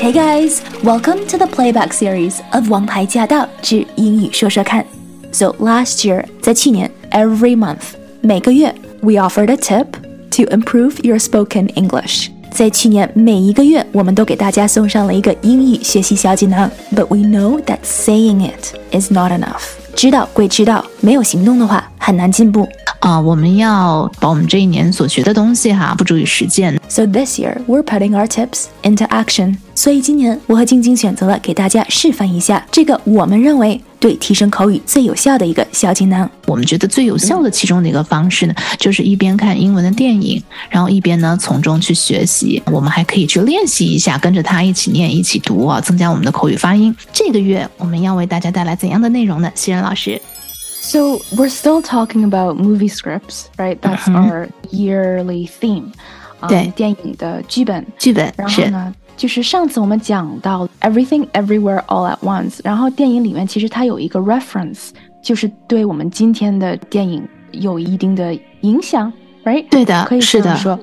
Hey guys, welcome to the playback series of《王牌驾到之英语说说看》。So last year，在去年，every month，每个月，we offered a tip to improve your spoken English。在去年每一个月，我们都给大家送上了一个英语学习小锦囊。But we know that saying it is not enough。 知道归知道，没有行动的话，很难进步。啊，我们要把我们这一年所学的东西哈，付诸于实践。So this year we're putting our tips into action。所以今年我和晶晶选择了给大家示范一下这个我们认为对提升口语最有效的一个小锦囊。我们觉得最有效的其中的一个方式呢，就是一边看英文的电影，然后一边呢从中去学习。我们还可以去练习一下，跟着他一起念、一起读啊，增加我们的口语发音。这个月我们要为大家带来怎样的内容呢？西仁老师。So we're still talking about movie scripts, right? That's our yearly theme. 对，电影的剧本。剧本。然后呢，就是上次我们讲到 Everything Everywhere All at Once，然后电影里面其实它有一个 reference，就是对我们今天的电影有一定的影响，right？对的，可以是的。说。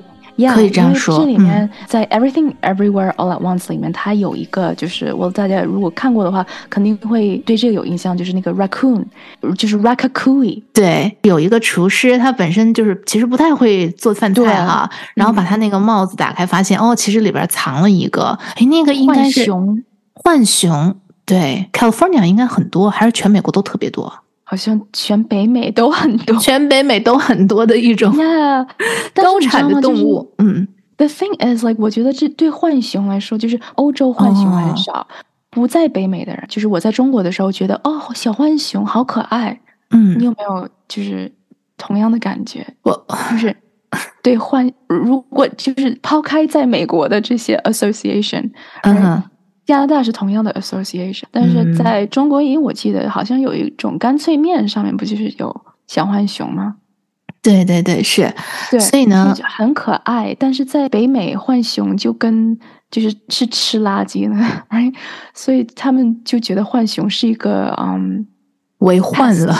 可以这样说，这里面在 Everything Everywhere All at Once 里面，它有一个就是我大家如果看过的话，肯定会对这个有印象，就是那个 raccoon，就是 Ratatouille。对，有一个厨师，他本身就是其实不太会做饭菜哈，然后把他那个帽子打开，发现哦，其实里边藏了一个，哎，那个应该是熊，浣熊。对，California 应该很多，还是全美国都特别多。好像全北美都很多，全北美都很多的一种高产的动物。嗯，The thing is like，我觉得这对浣熊来说，就是欧洲浣熊很少，不在北美的人，就是我在中国的时候觉得，哦，小浣熊好可爱。嗯，你有没有就是同样的感觉？我就是对浣，如果就是抛开在美国的这些 association，嗯。加拿大是同样的 association，但是在中国，因为我记得好像有一种干脆面上面不就是有小浣熊吗？对对对，是。对，所以呢，很可爱。但是在北美，浣熊就跟就是是吃垃圾的，哎，所以他们就觉得浣熊是一个嗯为患了。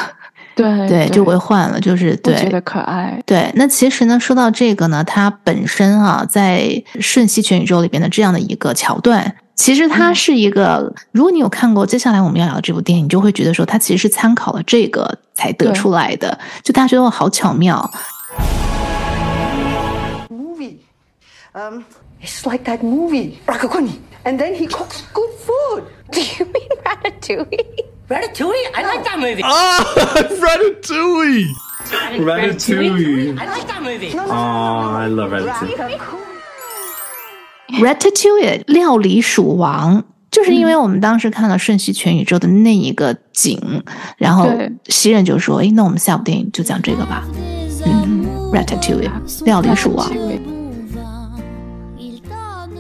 对 对，就为患了，就是对觉得可爱。对，那其实呢，说到这个呢，它本身啊，在《瞬息全宇宙》里边的这样的一个桥段。其实它是一个，如果你有看过接下来我们要聊的这部电影，你就会觉得说它其实是参考了这个才得出来的。就大家觉得好巧妙。Movie, um, it's like that movie, Rakakuni, and then he cooks good food. Do you mean Ratatouille? Ratatouille? I like that movie. Ah, Ratatouille. Ratatouille. I like that movie. Oh, I love Ratatouille. Ratatouille 料理鼠王，就是因为我们当时看了《瞬息全宇宙》的那一个景，然后西人就说：“哎，那我们下部电影就讲这个吧。”嗯，Ratatouille 料理鼠王。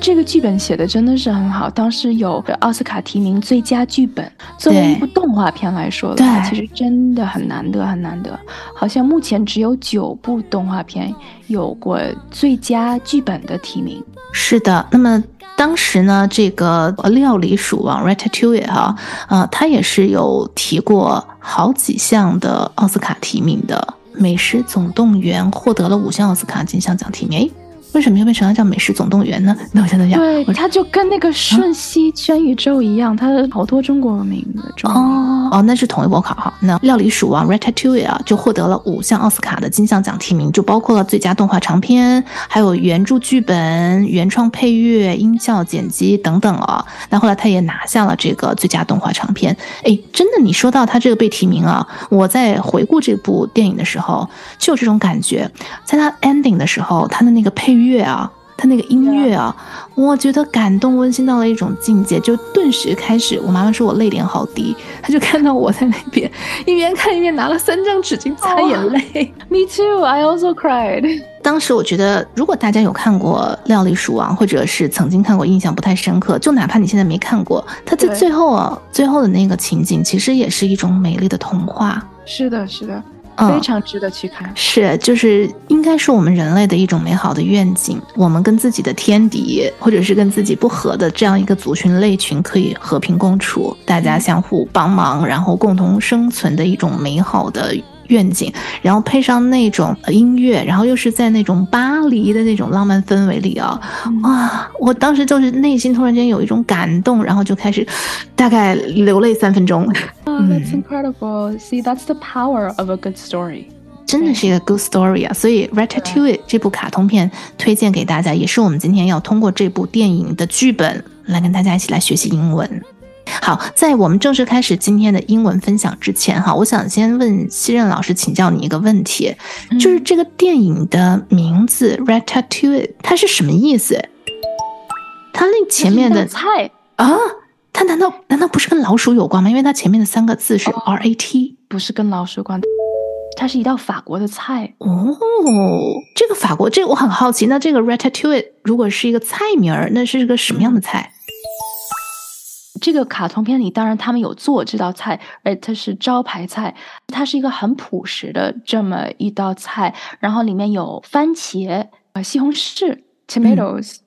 这个剧本写的真的是很好，当时有奥斯卡提名最佳剧本。作为一部动画片来说的话，其实真的很难得，很难得。好像目前只有九部动画片有过最佳剧本的提名。是的，那么当时呢，这个料理鼠王 Ratatouille 哈，呃，他也是有提过好几项的奥斯卡提名的，《美食总动员》获得了五项奥斯卡金像奖提名。为什么又变成了叫《美食总动员》呢？那我现在讲，对，它就跟那个《瞬息全宇宙》一样，它好多中国名的。哦哦，那是同一波考哈。那《料理鼠王》Ratatouille 啊，就获得了五项奥斯卡的金像奖提名，就包括了最佳动画长片，还有原著剧本、原创配乐、音效剪辑等等啊。那后来他也拿下了这个最佳动画长片。哎，真的，你说到他这个被提名啊，我在回顾这部电影的时候，就有这种感觉，在他 ending 的时候，他的那个配。乐啊，他那个音乐啊，我觉得感动温馨到了一种境界，就顿时开始。我妈妈说我泪点好低，她就看到我在那边一边看一边拿了三张纸巾擦眼泪。Me too, I also cried。当时我觉得，如果大家有看过《料理鼠王》，或者是曾经看过，印象不太深刻，就哪怕你现在没看过，他在最后啊，最后的那个情景，其实也是一种美丽的童话。是的，是的。非常值得去看，是就是应该是我们人类的一种美好的愿景。我们跟自己的天敌，或者是跟自己不合的这样一个族群类群，可以和平共处，大家相互帮忙，然后共同生存的一种美好的愿景，然后配上那种音乐，然后又是在那种巴黎的那种浪漫氛围里啊，哇！我当时就是内心突然间有一种感动，然后就开始大概流泪三分钟。Oh, that's incredible. See, that's the power of a good story. 真的是一个 good story 啊！所以《Ratatouille》这部卡通片推荐给大家，也是我们今天要通过这部电影的剧本来跟大家一起来学习英文。好，在我们正式开始今天的英文分享之前，哈，我想先问西任老师请教你一个问题，就是这个电影的名字《Ratatouille》它是什么意思？它那前面的菜啊，它难道难道不是跟老鼠有关吗？因为它前面的三个字是 R A T，不是跟老鼠有关。它是一道法国的菜哦，这个法国，这个我很好奇。那这个 ratatouille 如果是一个菜名儿，那是个什么样的菜？这个卡通片里，当然他们有做这道菜，而它是招牌菜。它是一个很朴实的这么一道菜，然后里面有番茄、呃西红柿 （tomatoes）、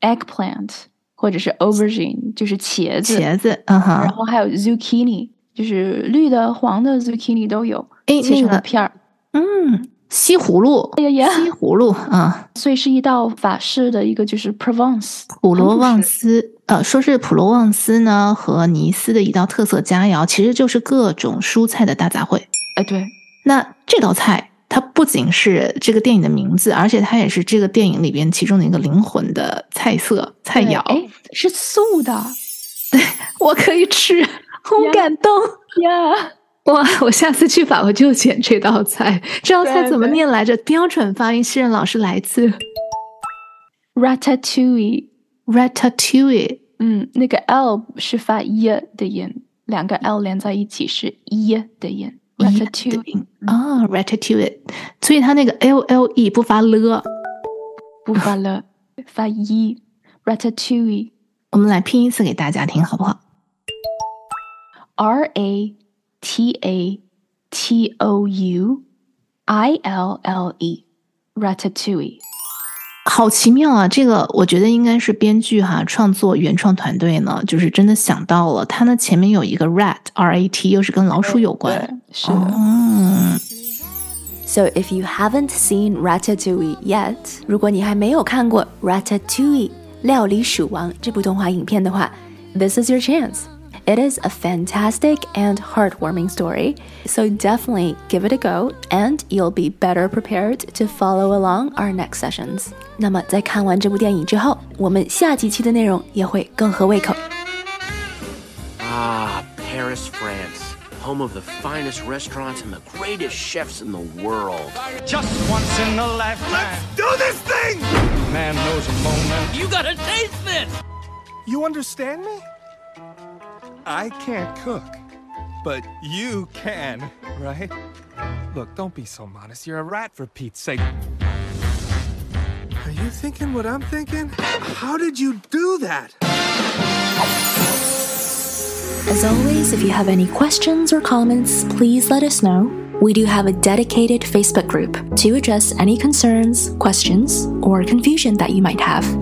eggplant 或者是 aubergine，就是茄子，茄子，嗯哼，然后还有 zucchini。就是绿的、黄的 zucchini 都有，哎，切成片儿。嗯，西葫芦，哎呀呀，西葫芦啊，所以是一道法式的一个就是 Provence 普罗旺斯，呃，说是普罗旺斯呢和尼斯的一道特色佳肴，其实就是各种蔬菜的大杂烩。哎，对，那这道菜它不仅是这个电影的名字，而且它也是这个电影里边其中的一个灵魂的菜色菜肴。哎，是素的，对我可以吃。好感动呀！哇，我下次去法国就选这道菜。这道菜怎么念来着？标准发音，西任老师来自 ratatouille，ratatouille。嗯，那个 l 是发 e 的音，两个 l 连在一起是 e 的音，ratatouille 啊，ratatouille。所以它那个 l l e 不发了，不发了，发 e，ratatouille。我们来拼一次给大家听，好不好？R A T A T O U I L L E Ratatouille，好奇妙啊！这个我觉得应该是编剧哈创作原创团队呢，就是真的想到了。它呢前面有一个 rat R A T，又是跟老鼠有关。是的。嗯。So if you haven't seen Ratatouille yet，如果你还没有看过 Ratatouille 料理鼠王这部动画影片的话，this is your chance。it is a fantastic and heartwarming story, so definitely give it a go, and you'll be better prepared to follow along our next sessions. 那么在看完这部电影之后，我们下几期的内容也会更合胃口。Ah, Paris, France home of the finest restaurants and the greatest chefs in the world. Just once in a lifetime. Let's do this thing! Man knows a moment. You gotta taste this! You understand me? I can't cook, but you can, right? Look, don't be so modest. You're a rat for Pete's sake. Are you thinking what I'm thinking? How did you do that? As always, if you have any questions or comments, please let us know. We do have a dedicated Facebook group to address any concerns, questions, or confusion that you might have.